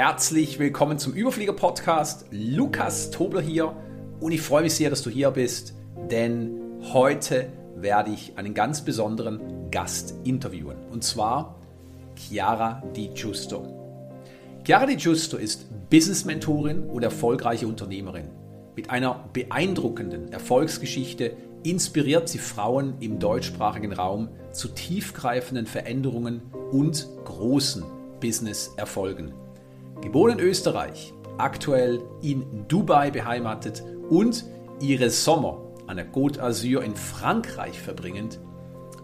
herzlich willkommen zum Überflieger Podcast. Lukas Tobler hier und ich freue mich sehr, dass du hier bist, denn heute werde ich einen ganz besonderen Gast interviewen und zwar Chiara Di Giusto. Chiara Di Giusto ist Business Mentorin und erfolgreiche Unternehmerin. Mit einer beeindruckenden Erfolgsgeschichte inspiriert sie Frauen im deutschsprachigen Raum zu tiefgreifenden Veränderungen und großen Business-Erfolgen. Geboren in Österreich, aktuell in Dubai beheimatet und ihre Sommer an der Côte d'Azur in Frankreich verbringend,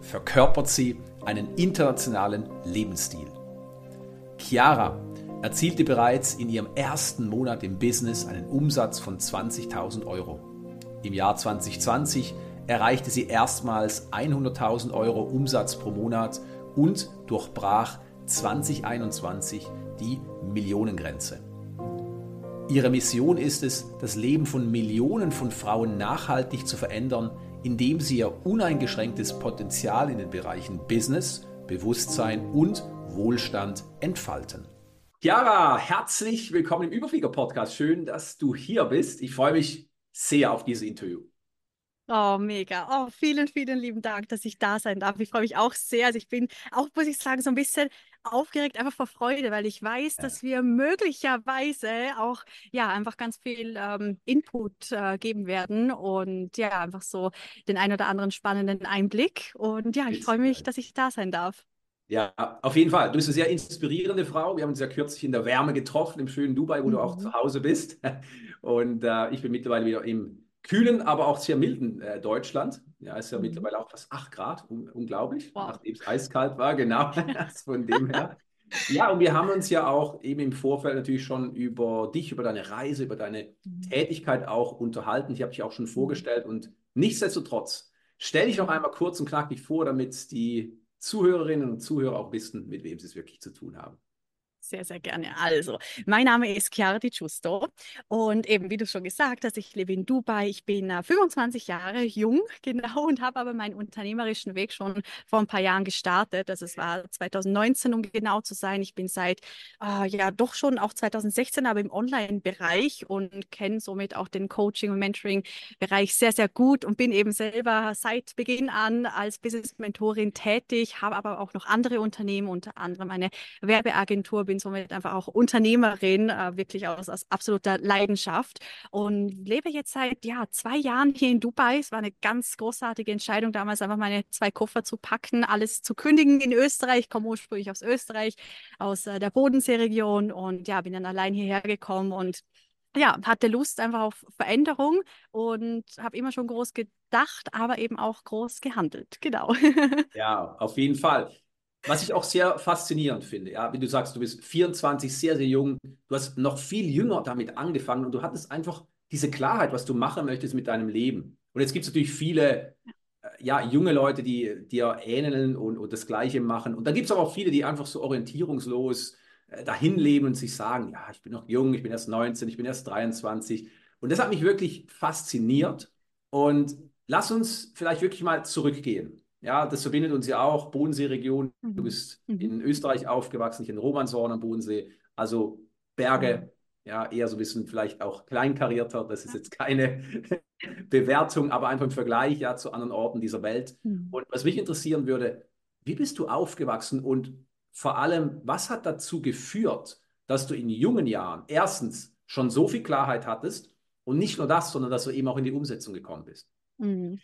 verkörpert sie einen internationalen Lebensstil. Chiara erzielte bereits in ihrem ersten Monat im Business einen Umsatz von 20.000 Euro. Im Jahr 2020 erreichte sie erstmals 100.000 Euro Umsatz pro Monat und durchbrach 2021 die Millionengrenze. Ihre Mission ist es, das Leben von Millionen von Frauen nachhaltig zu verändern, indem sie ihr uneingeschränktes Potenzial in den Bereichen Business, Bewusstsein und Wohlstand entfalten. Chiara, herzlich willkommen im Überflieger-Podcast. Schön, dass du hier bist. Ich freue mich sehr auf dieses Interview. Oh, mega. Oh, vielen, vielen lieben Dank, dass ich da sein darf. Ich freue mich auch sehr. Also ich bin auch, muss ich sagen, so ein bisschen aufgeregt, einfach vor Freude, weil ich weiß, ja. dass wir möglicherweise auch ja einfach ganz viel ähm, Input äh, geben werden und ja, einfach so den ein oder anderen spannenden Einblick. Und ja, ich freue mich, dass ich da sein darf. Ja, auf jeden Fall. Du bist eine sehr inspirierende Frau. Wir haben uns ja kürzlich in der Wärme getroffen, im schönen Dubai, wo mhm. du auch mhm. zu Hause bist. Und äh, ich bin mittlerweile wieder im kühlen, aber auch sehr milden äh, Deutschland. Ja, ist ja mhm. mittlerweile auch fast 8 Grad, un unglaublich, wow. nachdem es eiskalt war, genau. Von dem her. Ja, und wir haben uns ja auch eben im Vorfeld natürlich schon über dich, über deine Reise, über deine mhm. Tätigkeit auch unterhalten. Ich habe dich auch schon mhm. vorgestellt und nichtsdestotrotz, stell dich noch einmal kurz und knackig vor, damit die Zuhörerinnen und Zuhörer auch wissen, mit wem sie es wirklich zu tun haben. Sehr, sehr gerne. Also, mein Name ist Chiara Di Giusto und eben, wie du schon gesagt hast, ich lebe in Dubai. Ich bin äh, 25 Jahre jung, genau, und habe aber meinen unternehmerischen Weg schon vor ein paar Jahren gestartet. Also, es war 2019, um genau zu sein. Ich bin seit, äh, ja, doch schon auch 2016, aber im Online-Bereich und kenne somit auch den Coaching- und Mentoring-Bereich sehr, sehr gut und bin eben selber seit Beginn an als Business-Mentorin tätig, habe aber auch noch andere Unternehmen, unter anderem eine Werbeagentur, bin bin somit einfach auch Unternehmerin, äh, wirklich aus, aus absoluter Leidenschaft und lebe jetzt seit ja, zwei Jahren hier in Dubai. Es war eine ganz großartige Entscheidung, damals einfach meine zwei Koffer zu packen, alles zu kündigen in Österreich. Ich komme ursprünglich aus Österreich, aus äh, der Bodenseeregion und ja, bin dann allein hierher gekommen und ja, hatte Lust einfach auf Veränderung und habe immer schon groß gedacht, aber eben auch groß gehandelt. Genau. ja, auf jeden Fall. Was ich auch sehr faszinierend finde, ja, wie du sagst, du bist 24, sehr, sehr jung, du hast noch viel jünger damit angefangen und du hattest einfach diese Klarheit, was du machen möchtest mit deinem Leben. Und jetzt gibt es natürlich viele äh, ja, junge Leute, die dir ähneln und, und das Gleiche machen. Und dann gibt es auch viele, die einfach so orientierungslos äh, dahin leben und sich sagen, ja, ich bin noch jung, ich bin erst 19, ich bin erst 23. Und das hat mich wirklich fasziniert. Und lass uns vielleicht wirklich mal zurückgehen. Ja, das verbindet uns ja auch, Bodenseeregion. Mhm. Du bist mhm. in Österreich aufgewachsen, nicht in Romanshorn am Bodensee. Also Berge, mhm. ja, eher so ein bisschen vielleicht auch kleinkarierter. Das ist jetzt keine Bewertung, aber einfach im Vergleich ja zu anderen Orten dieser Welt. Mhm. Und was mich interessieren würde, wie bist du aufgewachsen und vor allem, was hat dazu geführt, dass du in jungen Jahren erstens schon so viel Klarheit hattest und nicht nur das, sondern dass du eben auch in die Umsetzung gekommen bist? Mhm.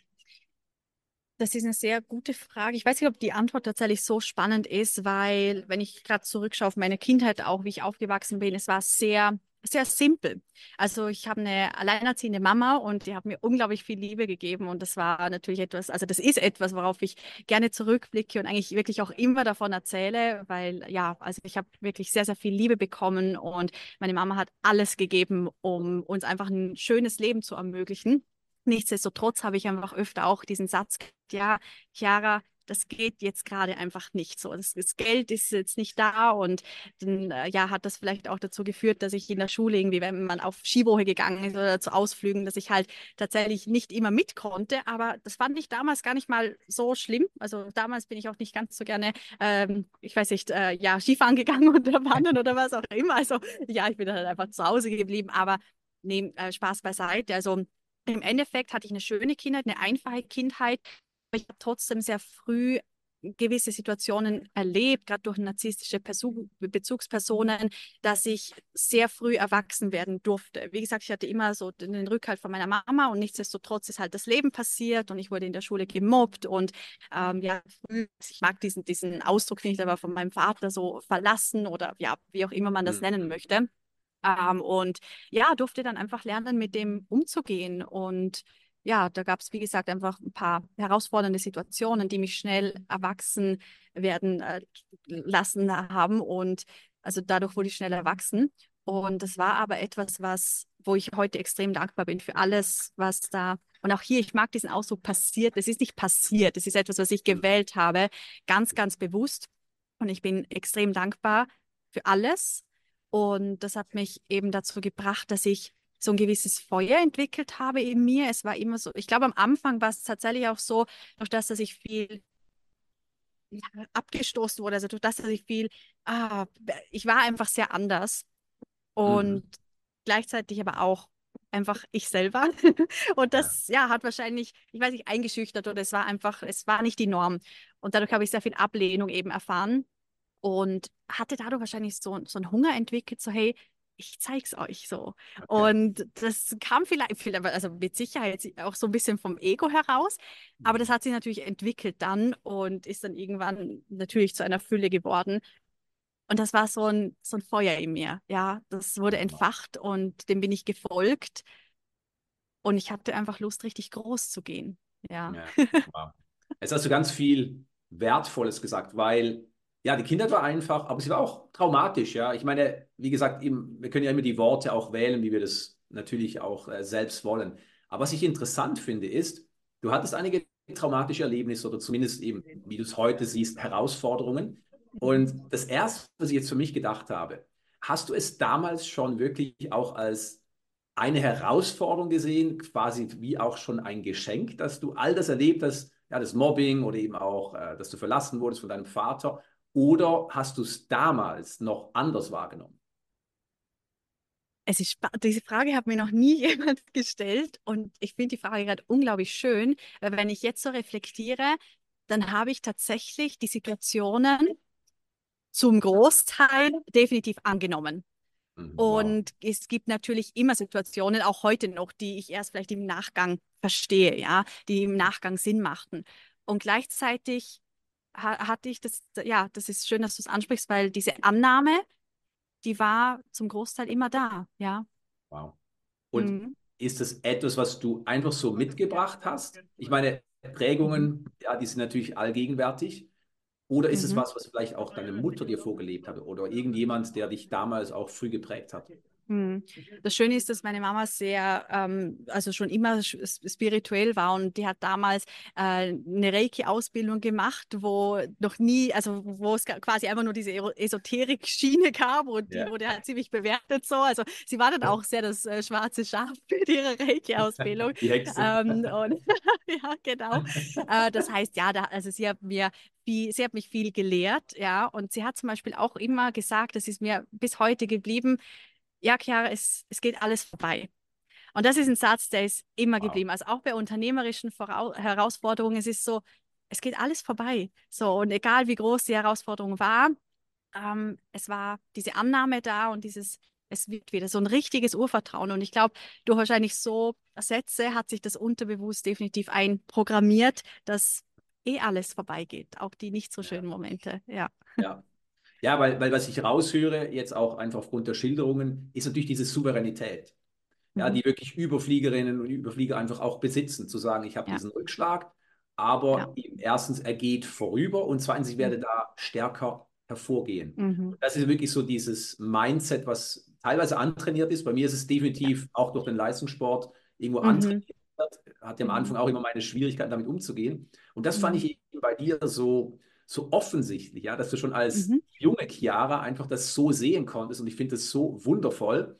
Das ist eine sehr gute Frage. Ich weiß nicht, ob die Antwort tatsächlich so spannend ist, weil wenn ich gerade zurückschaue auf meine Kindheit, auch wie ich aufgewachsen bin, es war sehr, sehr simpel. Also ich habe eine alleinerziehende Mama und die hat mir unglaublich viel Liebe gegeben und das war natürlich etwas, also das ist etwas, worauf ich gerne zurückblicke und eigentlich wirklich auch immer davon erzähle, weil ja, also ich habe wirklich sehr, sehr viel Liebe bekommen und meine Mama hat alles gegeben, um uns einfach ein schönes Leben zu ermöglichen. Nichtsdestotrotz habe ich einfach öfter auch diesen Satz, ja, Chiara, das geht jetzt gerade einfach nicht so. Das, das, Geld ist jetzt nicht da und dann äh, ja, hat das vielleicht auch dazu geführt, dass ich in der Schule irgendwie, wenn man auf Skiwoche gegangen ist oder zu Ausflügen, dass ich halt tatsächlich nicht immer mit konnte. Aber das fand ich damals gar nicht mal so schlimm. Also damals bin ich auch nicht ganz so gerne, ähm, ich weiß nicht, äh, ja, Skifahren gegangen oder wandern oder was auch immer. Also ja, ich bin dann halt einfach zu Hause geblieben. Aber nee, äh, Spaß beiseite. Also im Endeffekt hatte ich eine schöne Kindheit, eine einfache Kindheit. Aber ich habe trotzdem sehr früh gewisse Situationen erlebt, gerade durch narzisstische Perso Bezugspersonen, dass ich sehr früh erwachsen werden durfte. Wie gesagt, ich hatte immer so den Rückhalt von meiner Mama und nichtsdestotrotz ist halt das Leben passiert und ich wurde in der Schule gemobbt und ähm, ja, ich mag diesen, diesen Ausdruck nicht, aber von meinem Vater so verlassen oder ja, wie auch immer man das mhm. nennen möchte. Ähm, und ja, durfte dann einfach lernen, mit dem umzugehen. Und ja, da gab es, wie gesagt, einfach ein paar herausfordernde Situationen, die mich schnell erwachsen werden äh, lassen haben. Und also dadurch wurde ich schnell erwachsen. Und das war aber etwas, was, wo ich heute extrem dankbar bin für alles, was da und auch hier, ich mag diesen Ausdruck passiert. Es ist nicht passiert. Es ist etwas, was ich gewählt habe, ganz, ganz bewusst. Und ich bin extrem dankbar für alles, und das hat mich eben dazu gebracht, dass ich so ein gewisses Feuer entwickelt habe in mir. Es war immer so, ich glaube, am Anfang war es tatsächlich auch so, durch das, dass ich viel ja, abgestoßen wurde, also durch das, dass ich viel, ah, ich war einfach sehr anders und mhm. gleichzeitig aber auch einfach ich selber. und das ja. ja. hat wahrscheinlich, ich weiß nicht, eingeschüchtert oder es war einfach, es war nicht die Norm. Und dadurch habe ich sehr viel Ablehnung eben erfahren und hatte dadurch wahrscheinlich so, so einen Hunger entwickelt, so hey, ich zeig's euch so. Okay. Und das kam vielleicht, also mit Sicherheit auch so ein bisschen vom Ego heraus, aber das mhm. hat sich natürlich entwickelt dann und ist dann irgendwann natürlich zu einer Fülle geworden. Und das war so ein, so ein Feuer in mir. Ja, das wurde entfacht und dem bin ich gefolgt. Und ich hatte einfach Lust, richtig groß zu gehen. Ja. ja wow. Jetzt hast du ganz viel Wertvolles gesagt, weil ja, die Kindheit war einfach, aber sie war auch traumatisch, ja. Ich meine, wie gesagt, eben, wir können ja immer die Worte auch wählen, wie wir das natürlich auch äh, selbst wollen. Aber was ich interessant finde, ist, du hattest einige traumatische Erlebnisse oder zumindest eben, wie du es heute siehst, Herausforderungen. Und das Erste, was ich jetzt für mich gedacht habe, hast du es damals schon wirklich auch als eine Herausforderung gesehen, quasi wie auch schon ein Geschenk, dass du all das erlebt hast, ja, das Mobbing oder eben auch, äh, dass du verlassen wurdest von deinem Vater oder hast du es damals noch anders wahrgenommen? Es ist diese Frage hat mir noch nie jemand gestellt und ich finde die Frage gerade unglaublich schön, weil wenn ich jetzt so reflektiere, dann habe ich tatsächlich die Situationen zum Großteil definitiv angenommen. Mhm, wow. Und es gibt natürlich immer Situationen, auch heute noch, die ich erst vielleicht im Nachgang verstehe, ja, die im Nachgang Sinn machten. Und gleichzeitig hatte ich das, ja, das ist schön, dass du es ansprichst, weil diese Annahme, die war zum Großteil immer da, ja. Wow. Und mhm. ist das etwas, was du einfach so mitgebracht hast? Ich meine, Prägungen, ja, die sind natürlich allgegenwärtig. Oder ist mhm. es was, was vielleicht auch deine Mutter dir vorgelebt hat oder irgendjemand, der dich damals auch früh geprägt hat? Hm. Das Schöne ist, dass meine Mama sehr, ähm, also schon immer spirituell war und die hat damals äh, eine Reiki-Ausbildung gemacht, wo noch nie, also wo es quasi einfach nur diese Esoterik-Schiene gab und ja. die wurde halt ziemlich bewertet so. Also sie war dann ja. auch sehr das äh, schwarze Schaf für ihre Reiki-Ausbildung. Die Hexe. Ähm, und, ja, genau. äh, das heißt, ja, da, also sie hat mir viel, sie hat mich viel gelehrt, ja, und sie hat zum Beispiel auch immer gesagt, das ist mir bis heute geblieben, ja, Chiara, es, es geht alles vorbei. Und das ist ein Satz, der ist immer wow. geblieben. Also auch bei unternehmerischen Vorau Herausforderungen, es ist so, es geht alles vorbei. So, und egal wie groß die Herausforderung war, ähm, es war diese Annahme da und dieses, es wird wieder so ein richtiges Urvertrauen. Und ich glaube, durch wahrscheinlich so Sätze hat sich das unterbewusst definitiv einprogrammiert, dass eh alles vorbeigeht, auch die nicht so schönen Momente. Ja. Ja, ja, weil, weil was ich raushöre, jetzt auch einfach aufgrund der Schilderungen, ist natürlich diese Souveränität. Ja, mhm. die wirklich Überfliegerinnen und Überflieger einfach auch besitzen, zu sagen, ich habe ja. diesen Rückschlag, aber ja. erstens, er geht vorüber und zweitens, ich werde mhm. da stärker hervorgehen. Mhm. Das ist wirklich so dieses Mindset, was teilweise antrainiert ist. Bei mir ist es definitiv auch durch den Leistungssport irgendwo mhm. antrainiert. Hatte am Anfang auch immer meine Schwierigkeiten, damit umzugehen. Und das fand mhm. ich bei dir so, so offensichtlich, ja, dass du schon als mhm. junge Chiara einfach das so sehen konntest. Und ich finde das so wundervoll,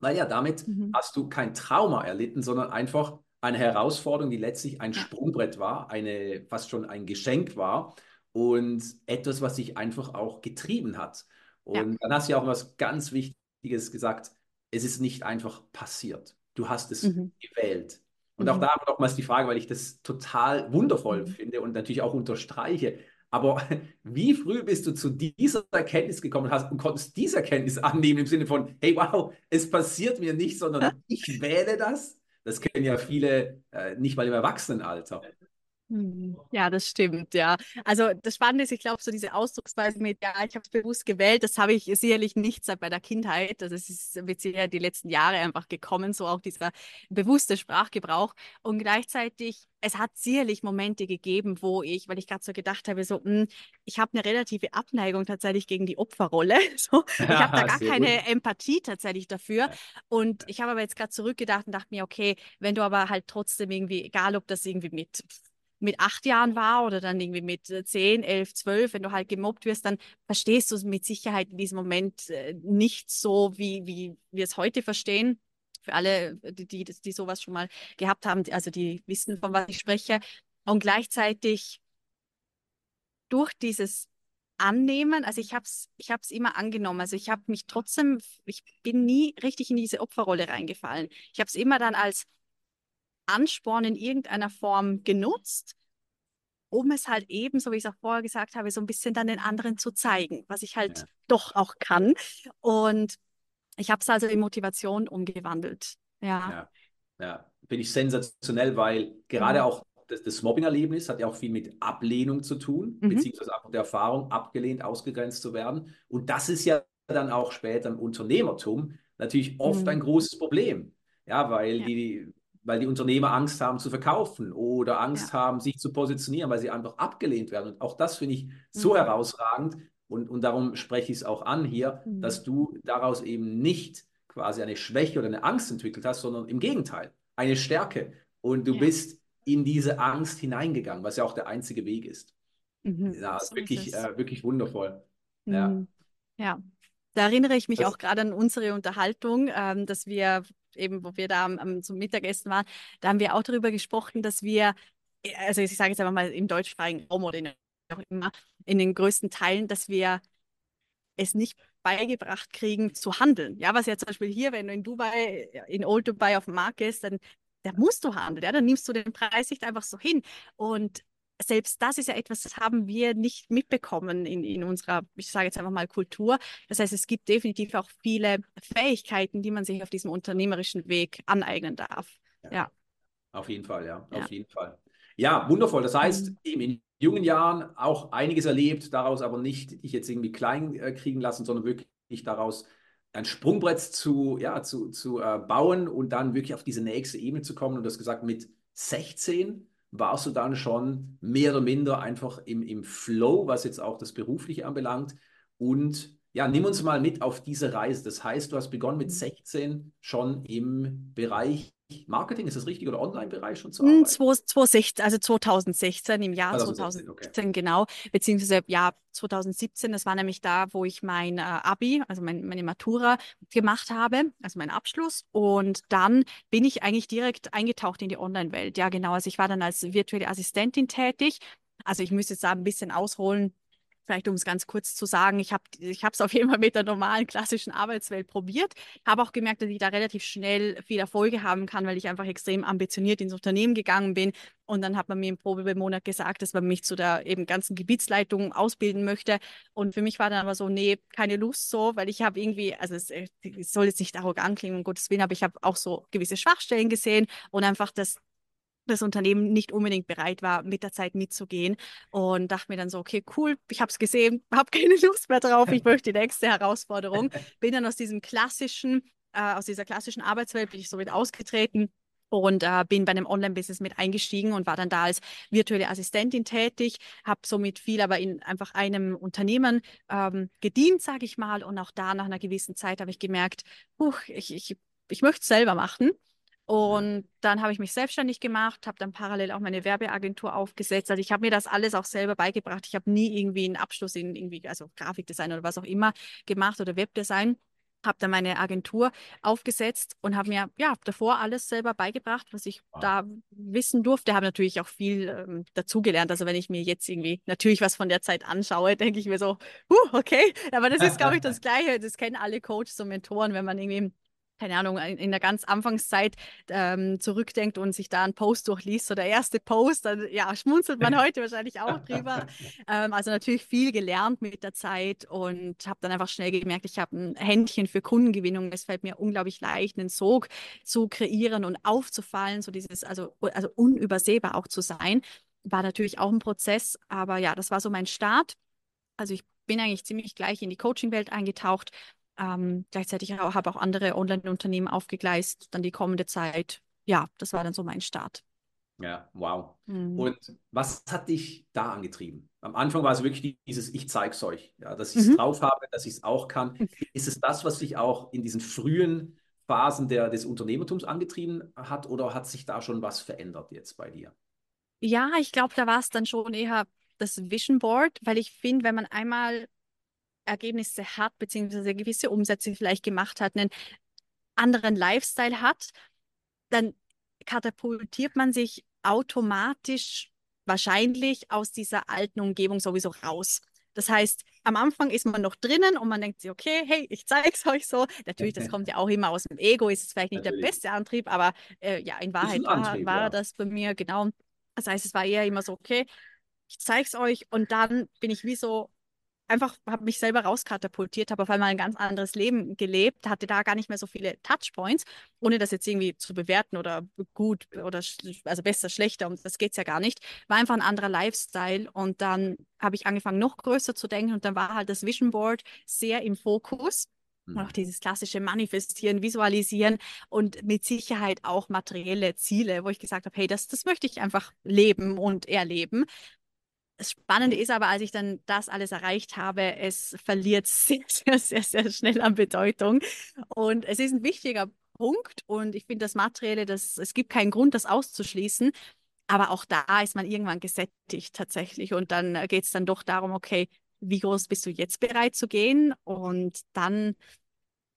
weil ja, damit mhm. hast du kein Trauma erlitten, sondern einfach eine Herausforderung, die letztlich ein Sprungbrett war, eine, fast schon ein Geschenk war und etwas, was dich einfach auch getrieben hat. Und ja. dann hast du ja auch was ganz Wichtiges gesagt, es ist nicht einfach passiert. Du hast es mhm. gewählt. Und mhm. auch da nochmals die Frage, weil ich das total wundervoll mhm. finde und natürlich auch unterstreiche. Aber wie früh bist du zu dieser Erkenntnis gekommen hast und konntest diese Erkenntnis annehmen im Sinne von, hey, wow, es passiert mir nicht, sondern ich wähle das? Das kennen ja viele äh, nicht mal im Erwachsenenalter. Hm, ja, das stimmt, ja. Also das Spannende ist, ich glaube, so diese Ausdrucksweise mit, ja, ich habe es bewusst gewählt, das habe ich sicherlich nicht seit bei der Kindheit. Das ist wird sicher die letzten Jahre einfach gekommen, so auch dieser bewusste Sprachgebrauch. Und gleichzeitig, es hat sicherlich Momente gegeben, wo ich, weil ich gerade so gedacht habe, so, mh, hm, ich habe eine relative Abneigung tatsächlich gegen die Opferrolle. So, ich habe da gar keine gut. Empathie tatsächlich dafür. Und ich habe aber jetzt gerade zurückgedacht und dachte mir, okay, wenn du aber halt trotzdem irgendwie, egal ob das irgendwie mit mit acht Jahren war oder dann irgendwie mit äh, zehn, elf, zwölf, wenn du halt gemobbt wirst, dann verstehst du es mit Sicherheit in diesem Moment äh, nicht so, wie, wie wir es heute verstehen. Für alle, die, die, die sowas schon mal gehabt haben, also die wissen, von was ich spreche. Und gleichzeitig durch dieses Annehmen, also ich habe es ich hab's immer angenommen, also ich habe mich trotzdem, ich bin nie richtig in diese Opferrolle reingefallen. Ich habe es immer dann als Ansporn in irgendeiner Form genutzt, um es halt eben, so wie ich es auch vorher gesagt habe, so ein bisschen dann den anderen zu zeigen, was ich halt ja. doch auch kann. Und ich habe es also in Motivation umgewandelt. Ja. Ja, ja. finde ich sensationell, weil gerade mhm. auch das, das Mobbing-Erlebnis hat ja auch viel mit Ablehnung zu tun, mhm. beziehungsweise auch der Erfahrung, abgelehnt, ausgegrenzt zu werden. Und das ist ja dann auch später im Unternehmertum natürlich oft mhm. ein großes Problem. Ja, weil ja. die weil die Unternehmer Angst haben zu verkaufen oder Angst ja. haben, sich zu positionieren, weil sie einfach abgelehnt werden. Und auch das finde ich so mhm. herausragend und, und darum spreche ich es auch an hier, mhm. dass du daraus eben nicht quasi eine Schwäche oder eine Angst entwickelt hast, sondern im Gegenteil, eine Stärke. Und du ja. bist in diese Angst hineingegangen, was ja auch der einzige Weg ist. Mhm. Ja, so wirklich, ist äh, wirklich wundervoll. Ja. Mhm. ja. Da erinnere ich mich das, auch gerade an unsere Unterhaltung, ähm, dass wir eben, wo wir da am, zum Mittagessen waren, da haben wir auch darüber gesprochen, dass wir, äh, also ich sage jetzt einfach mal im deutschsprachigen Raum oder in, auch immer, in den größten Teilen, dass wir es nicht beigebracht kriegen zu handeln. Ja, was ja zum Beispiel hier, wenn du in Dubai, in Old Dubai auf dem Markt gehst, dann da musst du handeln, ja, dann nimmst du den Preis nicht einfach so hin. Und selbst das ist ja etwas, das haben wir nicht mitbekommen in, in unserer, ich sage jetzt einfach mal, Kultur. Das heißt, es gibt definitiv auch viele Fähigkeiten, die man sich auf diesem unternehmerischen Weg aneignen darf. Ja. ja. Auf jeden Fall, ja, ja. auf jeden Fall. Ja, wundervoll. Das heißt, mhm. eben in jungen Jahren auch einiges erlebt, daraus aber nicht dich jetzt irgendwie klein äh, kriegen lassen, sondern wirklich daraus ein Sprungbrett zu, ja, zu, zu äh, bauen und dann wirklich auf diese nächste Ebene zu kommen. Und das gesagt, mit 16 warst du dann schon mehr oder minder einfach im, im Flow, was jetzt auch das Berufliche anbelangt. Und ja, nimm uns mal mit auf diese Reise. Das heißt, du hast begonnen mit 16 schon im Bereich Marketing, ist das richtig, oder Online-Bereich schon zu hm, arbeiten? 2016, also 2016, im Jahr 2016, 2016 okay. genau, beziehungsweise ja 2017, das war nämlich da, wo ich mein äh, Abi, also mein, meine Matura gemacht habe, also mein Abschluss. Und dann bin ich eigentlich direkt eingetaucht in die Online-Welt. Ja, genau, also ich war dann als virtuelle Assistentin tätig. Also ich müsste jetzt da ein bisschen ausholen, vielleicht um es ganz kurz zu sagen, ich habe ich es auf jeden Fall mit der normalen klassischen Arbeitswelt probiert, habe auch gemerkt, dass ich da relativ schnell viel Erfolge haben kann, weil ich einfach extrem ambitioniert ins Unternehmen gegangen bin. Und dann hat man mir im Probemonat gesagt, dass man mich zu der eben ganzen Gebietsleitung ausbilden möchte. Und für mich war dann aber so, nee, keine Lust so, weil ich habe irgendwie, also es, es, soll jetzt nicht arrogant klingen, um Gottes Willen, aber ich habe auch so gewisse Schwachstellen gesehen und einfach das das Unternehmen nicht unbedingt bereit war, mit der Zeit mitzugehen. Und dachte mir dann so, okay, cool, ich habe es gesehen, habe keine Lust mehr drauf, ich möchte die nächste Herausforderung. Bin dann aus diesem klassischen, äh, aus dieser klassischen Arbeitswelt, bin ich so mit ausgetreten und äh, bin bei einem Online-Business mit eingestiegen und war dann da als virtuelle Assistentin tätig, habe somit viel aber in einfach einem Unternehmen ähm, gedient, sage ich mal. Und auch da nach einer gewissen Zeit habe ich gemerkt, huch, ich, ich, ich möchte es selber machen Und dann habe ich mich selbstständig gemacht, habe dann parallel auch meine Werbeagentur aufgesetzt. Also ich habe mir das alles auch selber beigebracht. Ich habe nie irgendwie einen Abschluss in irgendwie, also Grafikdesign oder was auch immer gemacht oder Webdesign habe dann meine Agentur aufgesetzt und habe mir ja davor alles selber beigebracht, was ich wow. da wissen durfte. Habe natürlich auch viel ähm, dazugelernt. Also wenn ich mir jetzt irgendwie natürlich was von der Zeit anschaue, denke ich mir so, uh, okay. Aber das ist, glaube ich, das Gleiche. Das kennen alle Coaches und Mentoren, wenn man irgendwie keine Ahnung, in der ganz Anfangszeit ähm, zurückdenkt und sich da einen Post durchliest, so der erste Post, dann ja, schmunzelt man heute wahrscheinlich auch drüber. Ähm, also natürlich viel gelernt mit der Zeit und habe dann einfach schnell gemerkt, ich habe ein Händchen für Kundengewinnung. Es fällt mir unglaublich leicht, einen Sog zu kreieren und aufzufallen, so dieses, also, also unübersehbar auch zu sein. War natürlich auch ein Prozess, aber ja, das war so mein Start. Also ich bin eigentlich ziemlich gleich in die Coaching-Welt eingetaucht ähm, gleichzeitig auch, habe auch andere Online-Unternehmen aufgegleist, dann die kommende Zeit. Ja, das war dann so mein Start. Ja, wow. Mhm. Und was hat dich da angetrieben? Am Anfang war es wirklich dieses Ich zeig's euch, ja, dass ich es mhm. drauf habe, dass ich es auch kann. Ist es das, was dich auch in diesen frühen Phasen der, des Unternehmertums angetrieben hat oder hat sich da schon was verändert jetzt bei dir? Ja, ich glaube, da war es dann schon eher das Vision Board, weil ich finde, wenn man einmal Ergebnisse hat, beziehungsweise gewisse Umsätze vielleicht gemacht hat, einen anderen Lifestyle hat, dann katapultiert man sich automatisch wahrscheinlich aus dieser alten Umgebung sowieso raus. Das heißt, am Anfang ist man noch drinnen und man denkt sich, okay, hey, ich zeige es euch so. Natürlich, das kommt ja auch immer aus dem Ego, ist es vielleicht nicht Natürlich. der beste Antrieb, aber äh, ja, in Wahrheit Antrieb, war, war ja. das bei mir genau. Das heißt, es war eher immer so, okay, ich zeige es euch und dann bin ich wie so einfach habe mich selber rauskatapultiert, habe auf einmal ein ganz anderes Leben gelebt, hatte da gar nicht mehr so viele Touchpoints, ohne das jetzt irgendwie zu bewerten oder gut oder also besser, schlechter, um das geht es ja gar nicht. War einfach ein anderer Lifestyle und dann habe ich angefangen, noch größer zu denken und dann war halt das Vision Board sehr im Fokus. Und auch mhm. dieses klassische Manifestieren, Visualisieren und mit Sicherheit auch materielle Ziele, wo ich gesagt habe, hey, das, das möchte ich einfach leben und erleben. Das Spannende ist aber, als ich dann das alles erreicht habe, es verliert sehr, sehr, sehr, sehr schnell an Bedeutung. Und es ist ein wichtiger Punkt und ich finde das Materielle, das, es gibt keinen Grund, das auszuschließen. Aber auch da ist man irgendwann gesättigt tatsächlich. Und dann geht es dann doch darum, okay, wie groß bist du jetzt bereit zu gehen? Und dann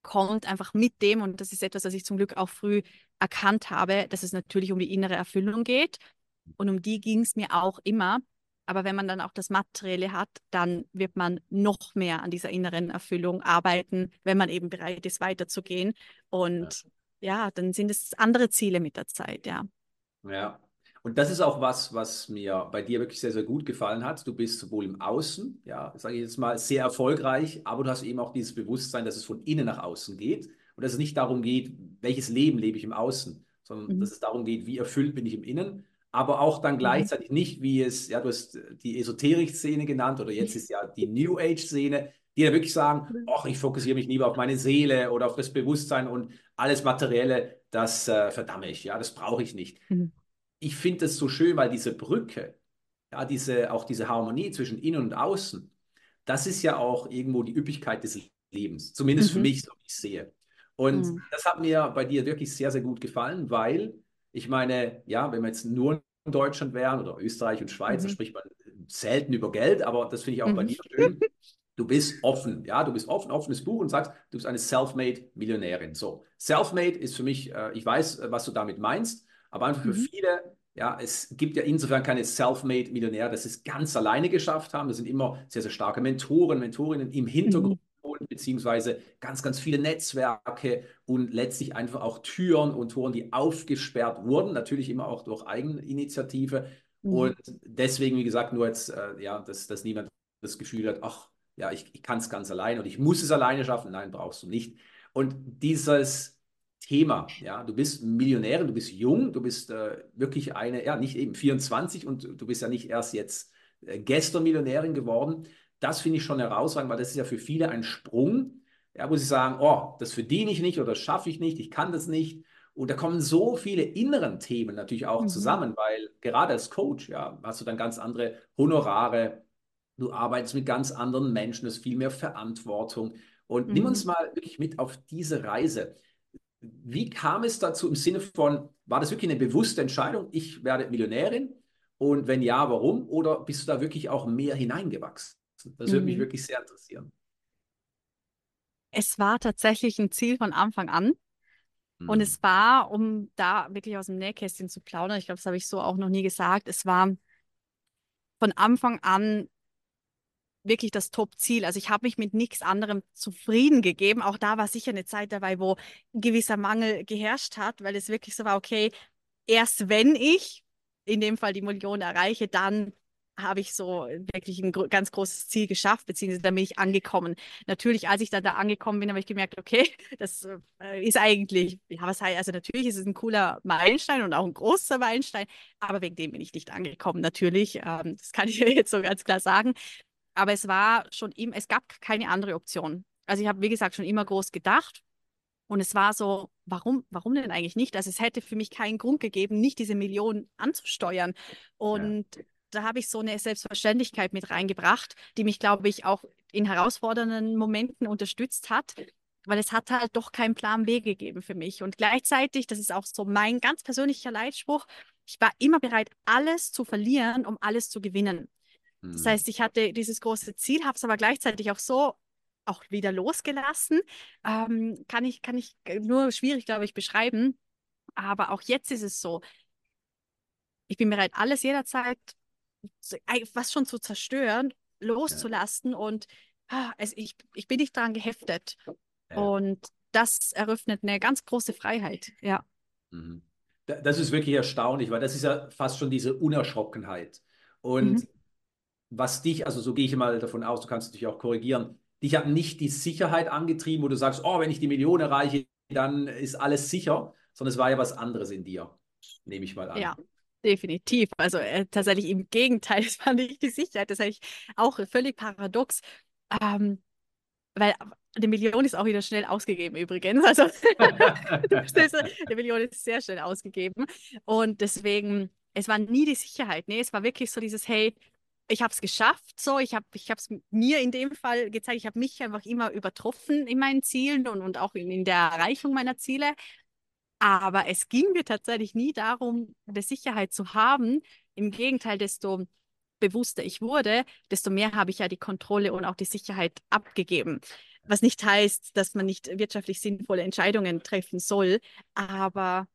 kommt einfach mit dem, und das ist etwas, was ich zum Glück auch früh erkannt habe, dass es natürlich um die innere Erfüllung geht. Und um die ging es mir auch immer. Aber wenn man dann auch das Materielle hat, dann wird man noch mehr an dieser inneren Erfüllung arbeiten, wenn man eben bereit ist, weiterzugehen. Und ja, ja dann sind es andere Ziele mit der Zeit, ja. Ja. Und das ist auch was, was mir bei dir wirklich sehr, sehr gut gefallen hat. Du bist sowohl im Außen, ja, sage ich jetzt mal, sehr erfolgreich, aber du hast eben auch dieses Bewusstsein, dass es von innen nach außen geht und dass es nicht darum geht, welches Leben lebe ich im Außen, sondern mhm. dass es darum geht, wie erfüllt bin ich im Innen aber auch dann mhm. gleichzeitig nicht, wie es, ja, du hast die Esoterik-Szene genannt oder jetzt ist ja die New Age-Szene, die ja wirklich sagen, ach, ich fokussiere mich lieber auf meine Seele oder auf das Bewusstsein und alles Materielle, das äh, verdamme ich, ja, das brauche ich nicht. Mhm. Ich finde das so schön, weil diese Brücke, ja, diese, auch diese Harmonie zwischen innen und außen, das ist ja auch irgendwo die Üppigkeit des Lebens, zumindest mhm. für mich, so wie ich sehe. Und mhm. das hat mir bei dir wirklich sehr, sehr gut gefallen, weil ich meine, ja, wenn wir jetzt nur in Deutschland wären oder Österreich und Schweiz, mhm. da spricht man selten über Geld, aber das finde ich auch mhm. bei dir schön. Du bist offen, ja, du bist offen, offenes Buch und sagst, du bist eine Self-Made-Millionärin. So, Self-Made ist für mich, äh, ich weiß, äh, was du damit meinst, aber einfach für mhm. viele, ja, es gibt ja insofern keine Self-Made-Millionäre, dass sie es ganz alleine geschafft haben. Das sind immer sehr, sehr starke Mentoren, Mentorinnen im Hintergrund, mhm beziehungsweise ganz, ganz viele Netzwerke und letztlich einfach auch Türen und Toren, die aufgesperrt wurden, natürlich immer auch durch Eigeninitiative. Mhm. Und deswegen, wie gesagt, nur jetzt, äh, ja, dass, dass niemand das Gefühl hat, ach, ja, ich, ich kann es ganz allein und ich muss es alleine schaffen. Nein, brauchst du nicht. Und dieses Thema, ja, du bist Millionärin, du bist jung, du bist äh, wirklich eine, ja, nicht eben 24 und du bist ja nicht erst jetzt äh, gestern Millionärin geworden, das finde ich schon herausragend, weil das ist ja für viele ein Sprung, ja, wo sie sagen, oh, das verdiene ich nicht oder das schaffe ich nicht, ich kann das nicht. Und da kommen so viele inneren Themen natürlich auch mhm. zusammen, weil gerade als Coach, ja, hast du dann ganz andere Honorare, du arbeitest mit ganz anderen Menschen, es ist viel mehr Verantwortung. Und mhm. nimm uns mal wirklich mit auf diese Reise. wie kam es dazu im Sinne von, war das wirklich eine bewusste Entscheidung, ich werde Millionärin? Und wenn ja, warum? Oder bist du da wirklich auch mehr hineingewachsen? Das würde mhm. mich wirklich sehr interessieren. Es war tatsächlich ein Ziel von Anfang an. Mhm. Und es war, um da wirklich aus dem Nähkästchen zu plaudern, ich glaube, das habe ich so auch noch nie gesagt, es war von Anfang an wirklich das Top-Ziel. Also ich habe mich mit nichts anderem zufrieden gegeben. Auch da war sicher eine Zeit dabei, wo ein gewisser Mangel geherrscht hat, weil es wirklich so war, okay, erst wenn ich in dem Fall die Million erreiche, dann habe ich so wirklich ein ganz großes Ziel geschafft, beziehungsweise da bin ich angekommen. Natürlich, als ich dann da angekommen bin, habe ich gemerkt, okay, das äh, ist eigentlich, ja, was heißt, also natürlich ist es ein cooler Meilenstein und auch ein großer Meilenstein, aber wegen dem bin ich nicht angekommen, natürlich. Ähm, das kann ich jetzt so ganz klar sagen. Aber es war schon immer, es gab keine andere Option. Also ich habe, wie gesagt, schon immer groß gedacht. Und es war so, warum, warum denn eigentlich nicht? Also es hätte für mich keinen Grund gegeben, nicht diese Millionen anzusteuern. Und ja. Da habe ich so eine Selbstverständlichkeit mit reingebracht, die mich, glaube ich, auch in herausfordernden Momenten unterstützt hat, weil es hat halt doch keinen Plan B gegeben für mich. Und gleichzeitig, das ist auch so mein ganz persönlicher Leitspruch, ich war immer bereit, alles zu verlieren, um alles zu gewinnen. Das mhm. heißt, ich hatte dieses große Ziel, habe es aber gleichzeitig auch so auch wieder losgelassen. Ähm, kann, ich, kann ich nur schwierig, glaube ich, beschreiben. Aber auch jetzt ist es so, ich bin bereit, alles jederzeit was schon zu zerstören, loszulassen ja. und es, ich, ich bin nicht daran geheftet. Ja. Und das eröffnet eine ganz große Freiheit, ja. Mhm. Das ist wirklich erstaunlich, weil das ist ja fast schon diese Unerschrockenheit. Und mhm was dich, also so gehe ich mal davon aus, du kannst dich auch korrigieren, dich hat nicht die Sicherheit angetrieben, wo du sagst, oh, wenn ich die Million erreiche, dann ist alles sicher, sondern es war ja was anderes in dir, nehme ich mal an. Ja, definitiv. Also äh, tatsächlich im Gegenteil, es war nicht die Sicherheit, das ist eigentlich auch völlig paradox. Ähm, weil eine Million ist auch wieder schnell ausgegeben übrigens. Also eine Million ist sehr schnell ausgegeben. Und deswegen, es war nie die Sicherheit. Nee, es war wirklich so dieses, hey, ich habe es geschafft, so, ich habe ich es mir in dem Fall gezeigt, ich habe mich einfach immer übertroffen in meinen Zielen und, und auch in, in der Erreichung meiner Ziele. Aber es ging mir tatsächlich nie darum, eine Sicherheit zu haben. Im Gegenteil, desto bewusster ich wurde, desto mehr habe ich ja die Kontrolle und auch die Sicherheit abgegeben. Was nicht heißt, dass man nicht wirtschaftlich sinnvolle Entscheidungen treffen soll, aber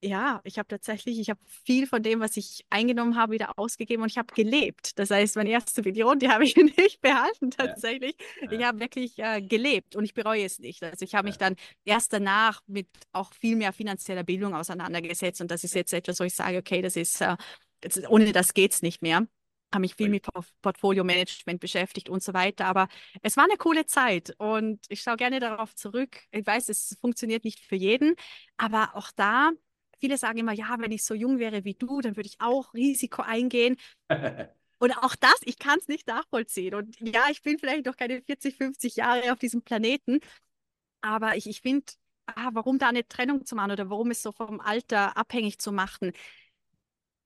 ja, ich habe tatsächlich, ich habe viel von dem, was ich eingenommen habe, wieder ausgegeben und ich habe gelebt. Das heißt, meine erste Million, die habe ich nicht behalten tatsächlich. Ja. Ich habe wirklich äh, gelebt und ich bereue es nicht. Also ich habe ja. mich dann erst danach mit auch viel mehr finanzieller Bildung auseinandergesetzt und das ist jetzt etwas, wo ich sage, okay, das ist, äh, das, ohne das geht es nicht mehr habe mich viel mit Portfolio-Management beschäftigt und so weiter. Aber es war eine coole Zeit und ich schaue gerne darauf zurück. Ich weiß, es funktioniert nicht für jeden, aber auch da Viele sagen immer, ja, wenn ich so jung wäre wie du, dann würde ich auch Risiko eingehen. Und auch das, ich kann es nicht nachvollziehen. Und ja, ich bin vielleicht noch keine 40, 50 Jahre auf diesem Planeten. Aber ich, ich finde, ah, warum da eine Trennung zu machen oder warum es so vom Alter abhängig zu machen.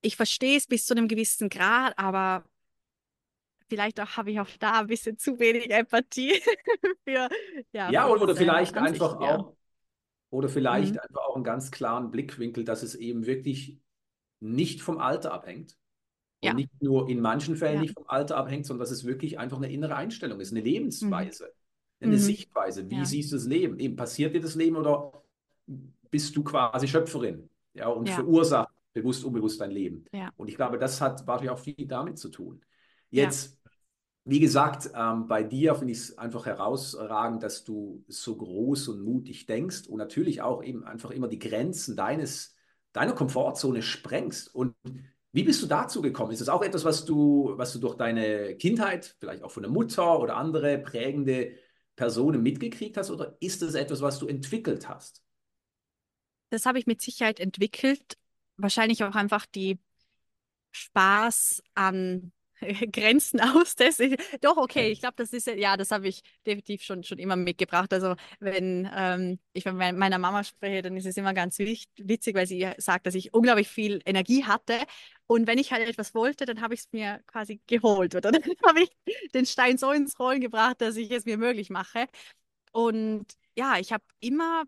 Ich verstehe es bis zu einem gewissen Grad, aber vielleicht auch habe ich auch da ein bisschen zu wenig Empathie für. Ja, ja oder, oder vielleicht einfach auch oder vielleicht mhm. einfach auch einen ganz klaren Blickwinkel, dass es eben wirklich nicht vom Alter abhängt. Und ja. nicht nur in manchen Fällen ja. nicht vom Alter abhängt, sondern dass es wirklich einfach eine innere Einstellung ist, eine Lebensweise, mhm. eine mhm. Sichtweise. Wie ja. siehst du das Leben? Eben passiert dir das Leben oder bist du quasi Schöpferin ja, und verursacht bewusst, unbewusst dein Leben? Und ich glaube, das hat wahrscheinlich auch viel damit zu tun. Jetzt wie gesagt, ähm, bei dir finde ich es einfach herausragend, dass du so groß und mutig denkst und natürlich auch eben einfach immer die Grenzen deines, deiner Komfortzone sprengst. Und wie bist du dazu gekommen? Ist das auch etwas, was du, was du durch deine Kindheit, vielleicht auch von der Mutter oder andere prägende Personen mitgekriegt hast, oder ist das etwas, was du entwickelt hast? Das habe ich mit Sicherheit entwickelt. Wahrscheinlich auch einfach die Spaß an Grenzen aus. Das ist, doch, okay, ich glaube, das ist ja, das habe ich definitiv schon, schon immer mitgebracht. Also wenn ähm, ich mit meiner Mama spreche, dann ist es immer ganz witzig, weil sie sagt, dass ich unglaublich viel Energie hatte. Und wenn ich halt etwas wollte, dann habe ich es mir quasi geholt. Oder dann habe ich den Stein so ins Rollen gebracht, dass ich es mir möglich mache. Und ja, ich habe immer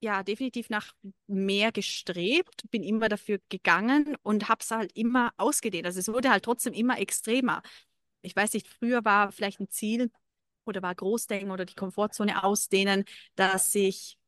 ja definitiv nach mehr gestrebt, bin immer dafür gegangen und habe es halt immer ausgedehnt. Also es wurde halt trotzdem immer extremer. Ich weiß nicht, früher war vielleicht ein Ziel oder war Großdenken oder die Komfortzone ausdehnen, dass ich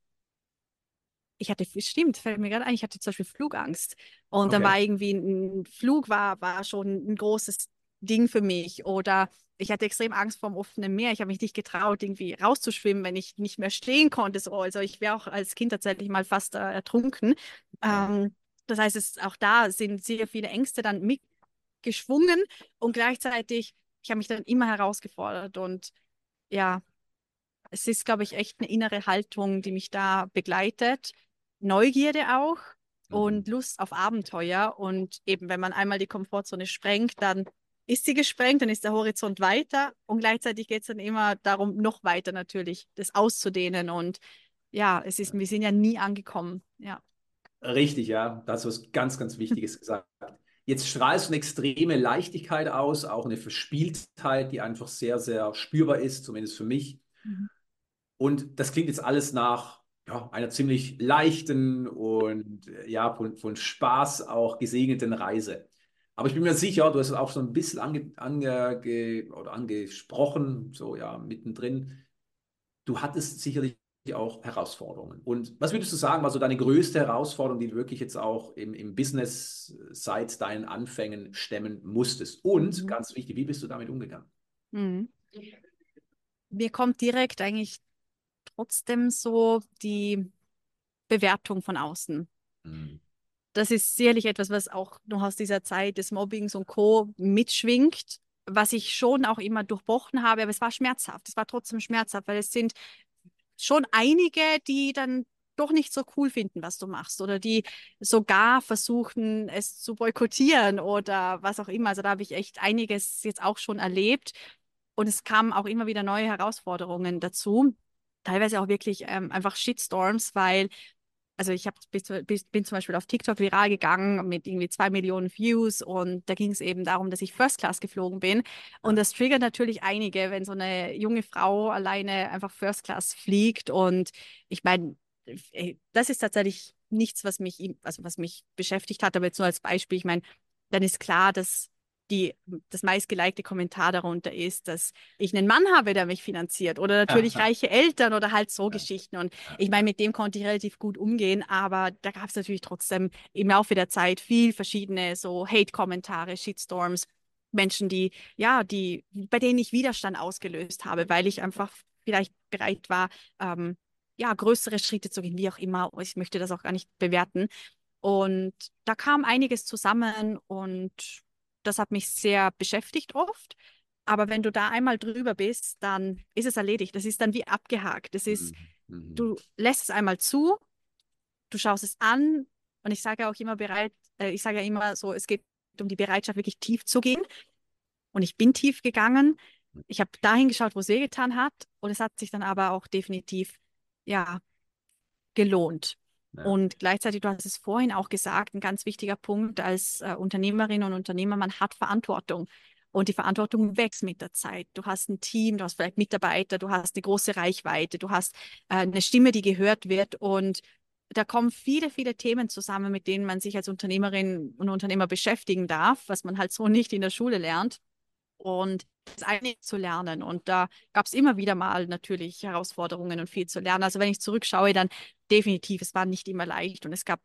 ich hatte, stimmt, fällt mir gerade ein, ich hatte zum Beispiel Flugangst. Und okay. dann war irgendwie ein Flug war, war schon ein großes Ding für mich. Oder ich hatte extrem Angst vor dem offenen Meer. Ich habe mich nicht getraut, irgendwie rauszuschwimmen, wenn ich nicht mehr stehen konnte. So. Also ich wäre auch als Kind tatsächlich mal fast äh, ertrunken. Ähm, das heißt, es, auch da sind sehr viele Ängste dann mitgeschwungen und gleichzeitig, ich habe mich dann immer herausgefordert und ja, es ist, glaube ich, echt eine innere Haltung, die mich da begleitet. Neugierde auch mhm. und Lust auf Abenteuer. Und eben, wenn man einmal die Komfortzone sprengt, dann ist sie gesprengt, dann ist der Horizont weiter und gleichzeitig geht es dann immer darum, noch weiter natürlich das auszudehnen. Und ja, es ist, wir sind ja nie angekommen. Ja. Richtig, ja. Das ist was ganz, ganz Wichtiges gesagt. Jetzt strahlst du eine extreme Leichtigkeit aus, auch eine Verspieltheit, die einfach sehr, sehr spürbar ist, zumindest für mich. Mhm. Und das klingt jetzt alles nach ja, einer ziemlich leichten und ja, von, von Spaß auch gesegneten Reise. Aber ich bin mir sicher, du hast es auch so ein bisschen ange, ange, oder angesprochen, so ja, mittendrin. Du hattest sicherlich auch Herausforderungen. Und was würdest du sagen, war so deine größte Herausforderung, die du wirklich jetzt auch im, im Business seit deinen Anfängen stemmen musstest? Und mhm. ganz wichtig, wie bist du damit umgegangen? Mhm. Mir kommt direkt eigentlich trotzdem so die Bewertung von außen. Mhm. Das ist sicherlich etwas, was auch noch aus dieser Zeit des Mobbings und Co. mitschwingt, was ich schon auch immer durchbrochen habe, aber es war schmerzhaft. Es war trotzdem schmerzhaft, weil es sind schon einige, die dann doch nicht so cool finden, was du machst oder die sogar versuchen, es zu boykottieren oder was auch immer. Also da habe ich echt einiges jetzt auch schon erlebt und es kamen auch immer wieder neue Herausforderungen dazu teilweise auch wirklich ähm, einfach Shitstorms, weil also ich hab, bin, zum Beispiel auf TikTok viral gegangen mit irgendwie zwei Millionen Views und da ging es eben darum, dass ich First Class geflogen bin. Und das triggert natürlich einige, wenn so eine junge Frau alleine einfach First Class fliegt. Und ich meine, äh, das ist tatsächlich nichts, was mich, also was mich beschäftigt hat, aber jetzt nur als Beispiel, ich meine, dann ist klar, dass die, das meistgelikte Kommentar darunter ist, dass ich einen Mann habe, der mich finanziert oder natürlich Aha. reiche Eltern oder halt so ja. Geschichten. Und ich meine, mit dem konnte ich relativ gut umgehen, aber da gab es natürlich trotzdem im Laufe der Zeit viel verschiedene so Hate-Kommentare, Shitstorms, Menschen, die, ja, die, bei denen ich Widerstand ausgelöst habe, weil ich einfach vielleicht bereit war, ähm, ja, größere Schritte zu gehen, wie auch immer. Ich möchte das auch gar nicht bewerten. Und da kam einiges zusammen und das hat mich sehr beschäftigt oft. Aber wenn du da einmal drüber bist, dann ist es erledigt. Das ist dann wie abgehakt. Das ist, mhm. mhm. du lässt es einmal zu, du schaust es an und ich sage auch immer bereit, äh, ich sage ja immer so, es geht um die Bereitschaft, wirklich tief zu gehen. Und ich bin tief gegangen. Ich habe dahin geschaut, wo es wehgetan hat. Und es hat sich dann aber auch definitiv, ja, gelohnt. Und gleichzeitig, du hast es vorhin auch gesagt, ein ganz wichtiger Punkt als äh, Unternehmerin und Unternehmer, man hat Verantwortung. Und die Verantwortung wächst mit der Zeit. Du hast ein Team, du hast vielleicht Mitarbeiter, du hast eine große Reichweite, du hast äh, eine Stimme, die gehört wird. Und da kommen viele, viele Themen zusammen, mit denen man sich als Unternehmerin und Unternehmer beschäftigen darf, was man halt so nicht in der Schule lernt. Und das eine zu lernen. Und da gab es immer wieder mal natürlich Herausforderungen und viel zu lernen. Also wenn ich zurückschaue, dann definitiv, es war nicht immer leicht und es gab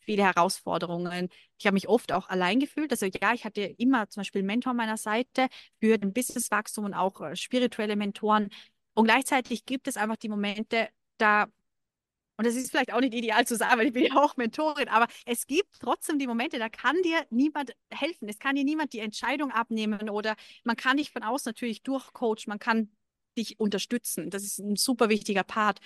viele Herausforderungen. Ich habe mich oft auch allein gefühlt. Also ja, ich hatte immer zum Beispiel einen Mentor an meiner Seite für den Businesswachstum und auch äh, spirituelle Mentoren. Und gleichzeitig gibt es einfach die Momente, da und das ist vielleicht auch nicht ideal zu sagen, weil ich bin ja auch Mentorin, aber es gibt trotzdem die Momente, da kann dir niemand helfen. Es kann dir niemand die Entscheidung abnehmen oder man kann dich von außen natürlich durchcoachen, man kann dich unterstützen. Das ist ein super wichtiger Part.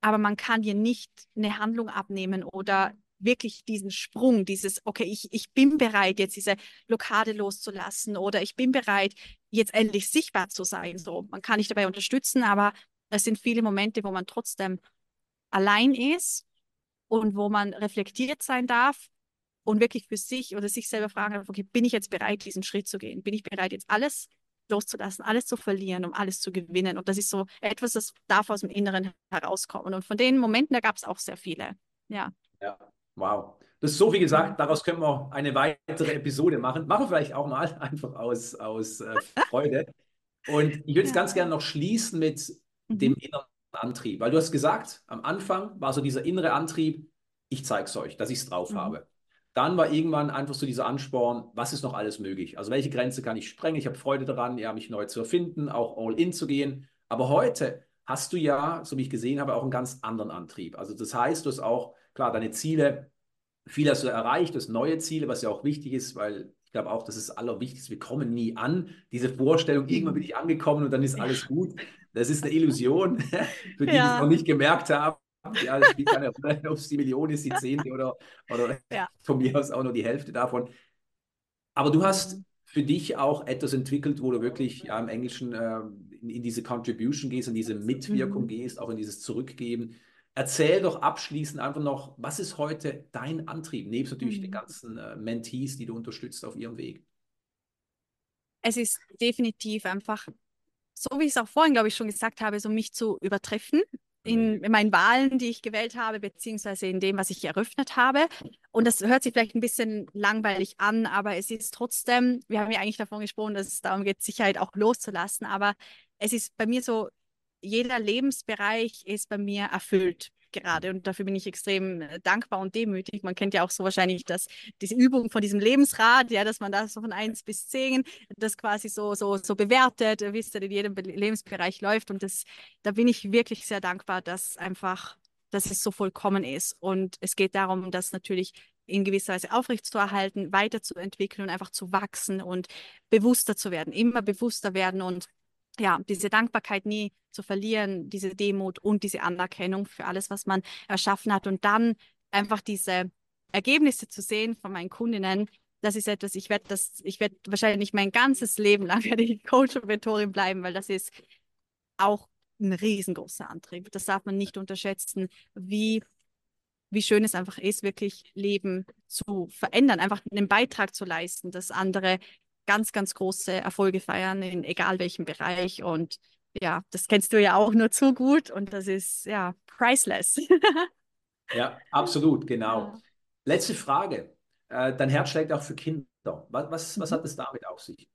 Aber man kann dir nicht eine Handlung abnehmen oder wirklich diesen Sprung, dieses, okay, ich, ich bin bereit, jetzt diese Blockade loszulassen oder ich bin bereit, jetzt endlich sichtbar zu sein. So, man kann dich dabei unterstützen, aber es sind viele Momente, wo man trotzdem allein ist und wo man reflektiert sein darf und wirklich für sich oder sich selber fragen darf, okay, bin ich jetzt bereit, diesen Schritt zu gehen? Bin ich bereit, jetzt alles loszulassen, alles zu verlieren, um alles zu gewinnen. Und das ist so etwas, das darf aus dem Inneren herauskommen. Und von den Momenten, da gab es auch sehr viele. Ja. Ja, wow. Das ist so viel gesagt, daraus können wir eine weitere Episode machen. Machen wir vielleicht auch mal einfach aus, aus äh, Freude. Und ich würde es ja. ganz gerne noch schließen mit mhm. dem inneren Antrieb, weil du hast gesagt, am Anfang war so dieser innere Antrieb, ich zeige es euch, dass ich es drauf mhm. habe. Dann war irgendwann einfach so dieser Ansporn, was ist noch alles möglich? Also welche Grenze kann ich sprengen? Ich habe Freude daran, ja, mich neu zu erfinden, auch all in zu gehen. Aber heute hast du ja, so wie ich gesehen habe, auch einen ganz anderen Antrieb. Also das heißt, du hast auch, klar, deine Ziele, viel hast du erreicht, du hast neue Ziele, was ja auch wichtig ist, weil ich glaube auch, das ist das Allerwichtigste, wir kommen nie an. Diese Vorstellung, irgendwann bin ich angekommen und dann ist alles gut, das ist eine Illusion, für die, ja. die es noch nicht gemerkt haben. Ja, das spielt keine Rolle, ob es die Million ist, die Zehnte oder, oder ja. von mir aus auch nur die Hälfte davon. Aber du hast für dich auch etwas entwickelt, wo du wirklich ja, im Englischen äh, in, in, diese Contribution gehst, in diese Mitwirkung mhm. gehst, auch in dieses Zurückgeben. Erzähl doch abschließend einfach noch, was ist heute dein Antrieb, nebst natürlich mhm. den ganzen äh, Mentees, die du unterstützt auf ihrem Weg? Es ist definitiv einfach, so wie ich es auch vorhin, glaube ich, schon gesagt habe, so mich zu übertreffen in, in, meinen Wahlen, die ich gewählt habe, beziehungsweise in dem, was ich eröffnet habe. Und das hört sich vielleicht ein bisschen langweilig an, aber es ist trotzdem, wir haben ja eigentlich davon gesprochen, dass es darum geht, Sicherheit auch loszulassen, aber es ist bei mir so, jeder Lebensbereich ist bei mir erfüllt gerade. Und dafür bin ich extrem äh, dankbar und demütig. Man kennt ja auch so wahrscheinlich das, diese Übung von diesem Lebensrad, ja, dass man da so von 1 bis 10 das quasi so, so, so bewertet, wie es in jedem Lebensbereich läuft. Und das, da bin ich wirklich sehr dankbar, dass einfach, dass es so vollkommen ist. Und es geht darum, dass natürlich in gewisser Weise aufrechtzuerhalten, weiterzuentwickeln und einfach zu wachsen und bewusster zu werden, immer bewusster werden und ja, diese Dankbarkeit nie zu verlieren, diese Demut und diese Anerkennung für alles, was man erschaffen hat und dann einfach diese Ergebnisse zu sehen von meinen Kundinnen, das ist etwas, ich werde das, ich werde wahrscheinlich mein ganzes Leben lang werde ich Coach und Mentorin bleiben, weil das ist auch ein riesengroßer Antrieb. Das darf man nicht unterschätzen, wie, wie schön es einfach ist, wirklich Leben zu verändern, einfach einen Beitrag zu leisten, dass andere ganz, ganz große Erfolge feiern, in egal welchem Bereich. Und ja, das kennst du ja auch nur zu gut und das ist ja priceless. ja, absolut, genau. Letzte Frage. Äh, dein Herz schlägt auch für Kinder. Was, was, was mhm. hat es damit auf sich?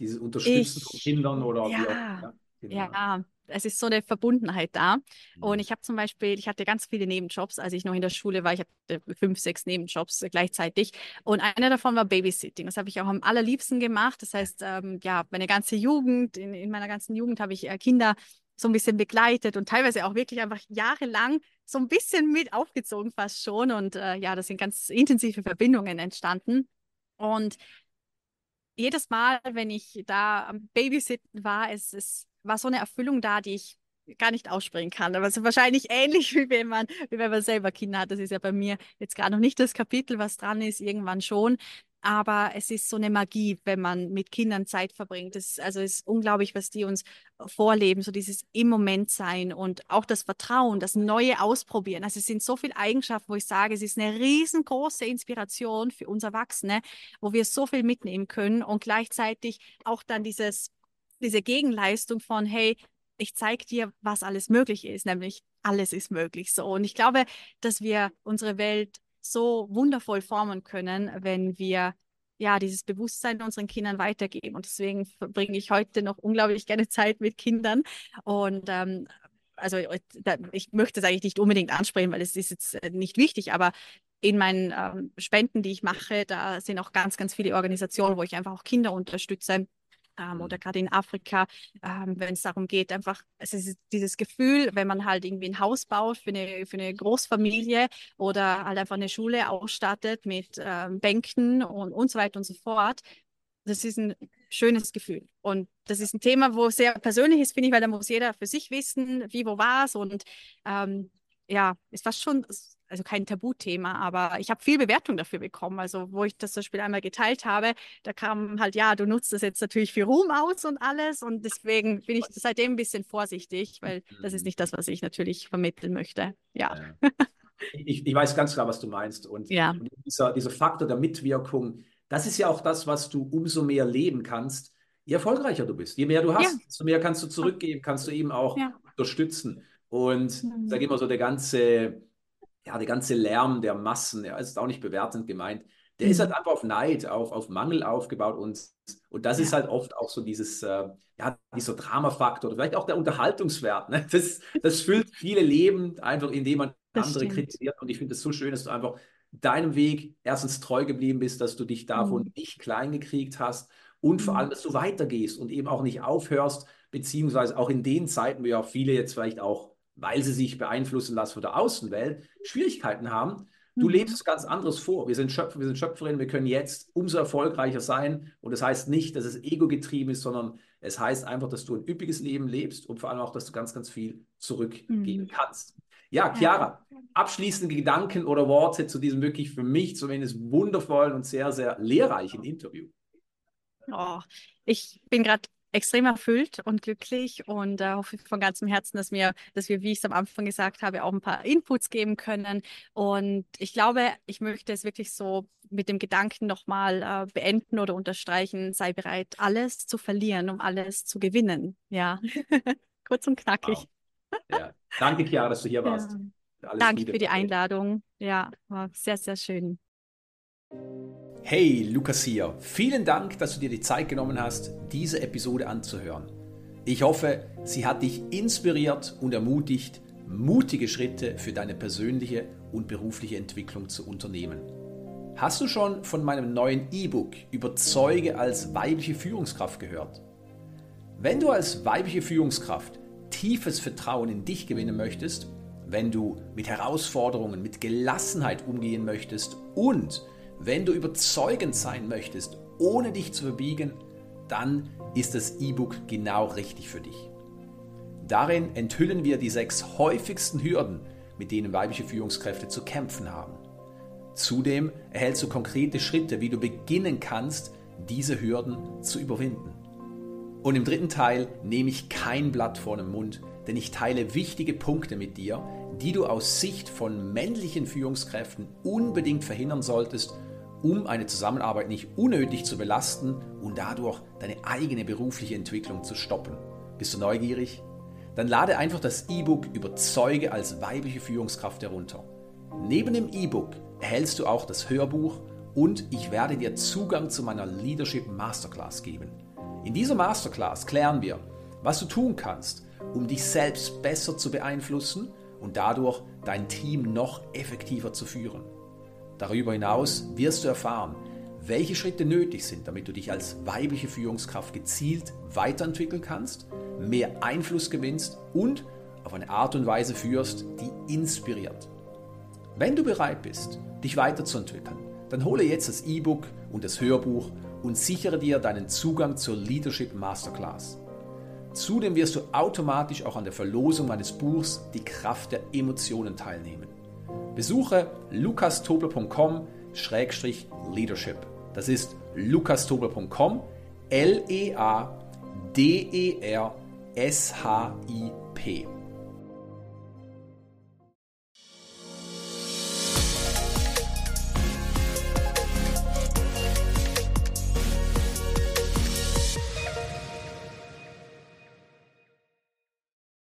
Dieses Unterstützen ich, von Kindern oder ja, wie auch, ja, genau. ja, es ist so eine Verbundenheit da. Und mhm. ich habe zum Beispiel, ich hatte ganz viele Nebenjobs, als ich noch in der Schule war. Ich hatte fünf, sechs Nebenjobs gleichzeitig. Und einer davon war Babysitting. Das habe ich auch am allerliebsten gemacht. Das heißt, ähm, ja, meine ganze Jugend, in, in meiner ganzen Jugend habe ich äh, Kinder so ein bisschen begleitet und teilweise auch wirklich einfach jahrelang so ein bisschen mit aufgezogen fast schon. Und äh, ja, das sind ganz intensive Verbindungen entstanden. Und jedes Mal, wenn ich da am Babysitten war, es, es war so eine Erfüllung da, die ich gar nicht aussprechen kann. Aber es ist wahrscheinlich ähnlich, wie wenn man, wie wenn man selber Kinder hat. Das ist ja bei mir jetzt gerade noch nicht das Kapitel, was dran ist, irgendwann schon. Aber es ist so eine Magie, wenn man mit Kindern Zeit verbringt. Das, also es ist unglaublich, was die uns vorleben, so dieses im Moment sein und auch das Vertrauen, das Neue ausprobieren. Also es sind so viele Eigenschaften, wo ich sage, es ist eine riesengroße Inspiration für uns Erwachsene, wo wir so viel mitnehmen können und gleichzeitig auch dann dieses diese Gegenleistung von, hey, ich zeige dir, was alles möglich ist, nämlich alles ist möglich so. Und ich glaube, dass wir unsere Welt so wundervoll formen können, wenn wir ja dieses Bewusstsein unseren Kindern weitergeben. Und deswegen verbringe ich heute noch unglaublich gerne Zeit mit Kindern. Und ähm, also ich möchte es eigentlich nicht unbedingt ansprechen, weil es ist jetzt äh, nicht wichtig, aber in meinen ähm, Spenden, die ich mache, da sind auch ganz, ganz viele Organisationen, wo ich einfach auch Kinder unterstütze ähm, oder mhm. gerade in Afrika, ähm, wenn es darum geht, einfach, es ist dieses Gefühl, wenn man halt irgendwie ein Haus baut für eine, für eine Großfamilie oder halt einfach eine Schule ausstattet mit ähm, Bänken und, und so weiter und so fort. Das ist ein schönes Gefühl. Und das ist ein Thema, wo sehr persönlich ist, finde ich, weil da muss jeder für sich wissen, wie, wo war es. Und ähm, ja, ist fast schon also kein Tabuthema, aber ich habe viel Bewertung dafür bekommen. Also wo ich das zum Beispiel einmal geteilt habe, da kam halt, ja, du nutzt das jetzt natürlich für Ruhm aus und alles. Und deswegen bin ich seitdem ein bisschen vorsichtig, weil das ist mhm. nicht das, was ich natürlich vermitteln möchte. Ja. ja. Ich, ich, weiß ganz klar, was du meinst. Und, ja. dieser, dieser Faktor der Mitwirkung, das ist ja auch das, was du umso mehr leben kannst, je erfolgreicher du bist. Je mehr du hast, ja. desto mehr kannst du zurückgeben, kannst du eben auch unterstützen. Und mhm. sage immer so, der ganze, ja, der ganze Lärm der Massen, ja, ist auch nicht bewertend gemeint, der mhm. ist halt einfach auf Neid, auf, auf Mangel aufgebaut und, und das ja. ist halt oft auch so dieses, äh, ja, dieser Dramafaktor oder vielleicht auch der Unterhaltungswert. Ne? Das, das füllt viele Leben einfach, indem man das andere stimmt. kritisiert und ich finde es so schön, dass du einfach deinem Weg erstens treu geblieben bist, dass du dich davon mhm. nicht klein gekriegt hast und vor allem, mhm. dass du weitergehst und eben auch nicht aufhörst, beziehungsweise auch in den Zeiten, wo ja viele jetzt vielleicht auch, weil sie sich beeinflussen lassen von der Außenwelt, Schwierigkeiten haben, Du mhm. lebst es ganz anderes vor. Wir sind Schöpfer, wir sind Schöpferinnen, wir können jetzt umso erfolgreicher sein. Und das heißt nicht, dass es ego-getrieben ist, sondern es heißt einfach, dass du ein üppiges Leben lebst und vor allem auch, dass du ganz, ganz viel zurückgeben mhm. kannst. Ja, Chiara, abschließende Gedanken oder Worte zu diesem wirklich für mich zumindest wundervollen und sehr, sehr lehrreichen Interview. Oh, ich bin gerade extrem erfüllt und glücklich und äh, hoffe von ganzem Herzen, dass wir, dass wir, wie ich es am Anfang gesagt habe, auch ein paar Inputs geben können. Und ich glaube, ich möchte es wirklich so mit dem Gedanken nochmal äh, beenden oder unterstreichen, sei bereit, alles zu verlieren, um alles zu gewinnen. Ja, kurz und knackig. Wow. Ja. Danke, Chiara, dass du hier warst. Ja. Danke Liebe. für die Einladung. Ja, war sehr, sehr schön. Hey, Lukas hier. Vielen Dank, dass du dir die Zeit genommen hast, diese Episode anzuhören. Ich hoffe, sie hat dich inspiriert und ermutigt, mutige Schritte für deine persönliche und berufliche Entwicklung zu unternehmen. Hast du schon von meinem neuen E-Book Überzeuge als weibliche Führungskraft gehört? Wenn du als weibliche Führungskraft tiefes Vertrauen in dich gewinnen möchtest, wenn du mit Herausforderungen mit Gelassenheit umgehen möchtest und wenn du überzeugend sein möchtest, ohne dich zu verbiegen, dann ist das E-Book genau richtig für dich. Darin enthüllen wir die sechs häufigsten Hürden, mit denen weibliche Führungskräfte zu kämpfen haben. Zudem erhältst du konkrete Schritte, wie du beginnen kannst, diese Hürden zu überwinden. Und im dritten Teil nehme ich kein Blatt vor den Mund, denn ich teile wichtige Punkte mit dir, die du aus Sicht von männlichen Führungskräften unbedingt verhindern solltest, um eine Zusammenarbeit nicht unnötig zu belasten und dadurch deine eigene berufliche Entwicklung zu stoppen. Bist du neugierig? Dann lade einfach das E-Book Überzeuge als weibliche Führungskraft herunter. Neben dem E-Book erhältst du auch das Hörbuch und ich werde dir Zugang zu meiner Leadership Masterclass geben. In dieser Masterclass klären wir, was du tun kannst, um dich selbst besser zu beeinflussen und dadurch dein Team noch effektiver zu führen. Darüber hinaus wirst du erfahren, welche Schritte nötig sind, damit du dich als weibliche Führungskraft gezielt weiterentwickeln kannst, mehr Einfluss gewinnst und auf eine Art und Weise führst, die inspiriert. Wenn du bereit bist, dich weiterzuentwickeln, dann hole jetzt das E-Book und das Hörbuch und sichere dir deinen Zugang zur Leadership Masterclass. Zudem wirst du automatisch auch an der Verlosung meines Buchs Die Kraft der Emotionen teilnehmen. Besuche lukastobler.com-leadership. Das ist lukastobler.com, L-E-A-D-E-R-S-H-I-P.